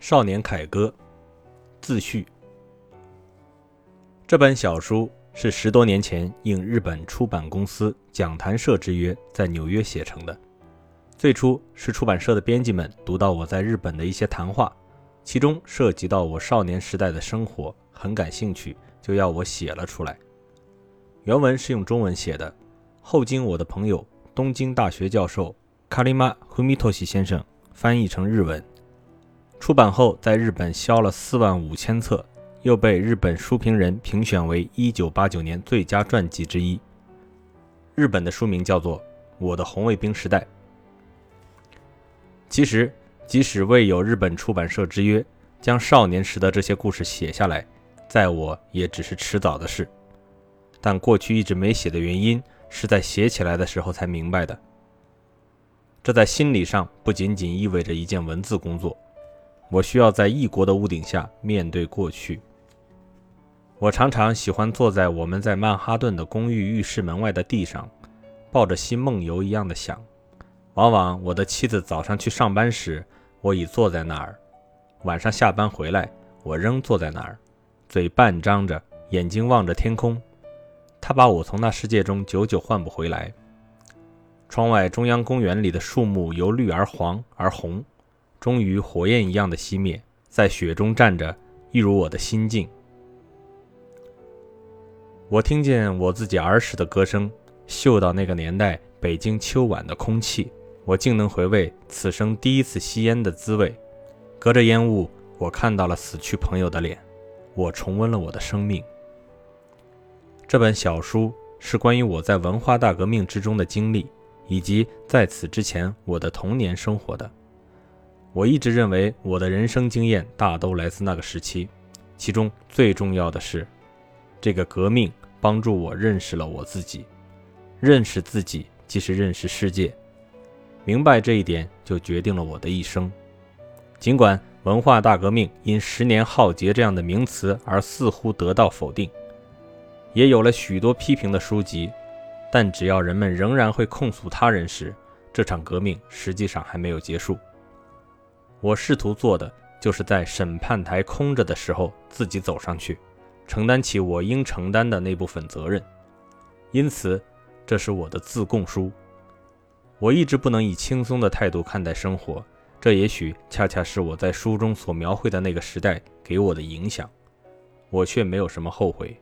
少年凯歌自序。这本小书是十多年前应日本出版公司讲谈社之约，在纽约写成的。最初是出版社的编辑们读到我在日本的一些谈话，其中涉及到我少年时代的生活，很感兴趣，就要我写了出来。原文是用中文写的，后经我的朋友东京大学教授卡里马·胡米托西先生翻译成日文。出版后，在日本销了四万五千册，又被日本书评人评选为一九八九年最佳传记之一。日本的书名叫做《我的红卫兵时代》。其实，即使未有日本出版社之约，将少年时的这些故事写下来，在我也只是迟早的事。但过去一直没写的原因，是在写起来的时候才明白的。这在心理上不仅仅意味着一件文字工作。我需要在异国的屋顶下面对过去。我常常喜欢坐在我们在曼哈顿的公寓浴室门外的地上，抱着心梦游一样的想。往往我的妻子早上去上班时，我已坐在那儿；晚上下班回来，我仍坐在那儿，嘴半张着，眼睛望着天空。他把我从那世界中久久唤不回来。窗外中央公园里的树木由绿而黄而红。终于火焰一样的熄灭，在雪中站着，一如我的心境。我听见我自己儿时的歌声，嗅到那个年代北京秋晚的空气，我竟能回味此生第一次吸烟的滋味。隔着烟雾，我看到了死去朋友的脸，我重温了我的生命。这本小书是关于我在文化大革命之中的经历，以及在此之前我的童年生活的。我一直认为我的人生经验大都来自那个时期，其中最重要的是，这个革命帮助我认识了我自己，认识自己即是认识世界，明白这一点就决定了我的一生。尽管文化大革命因十年浩劫这样的名词而似乎得到否定，也有了许多批评的书籍，但只要人们仍然会控诉他人时，这场革命实际上还没有结束。我试图做的，就是在审判台空着的时候，自己走上去，承担起我应承担的那部分责任。因此，这是我的自供书。我一直不能以轻松的态度看待生活，这也许恰恰是我在书中所描绘的那个时代给我的影响。我却没有什么后悔。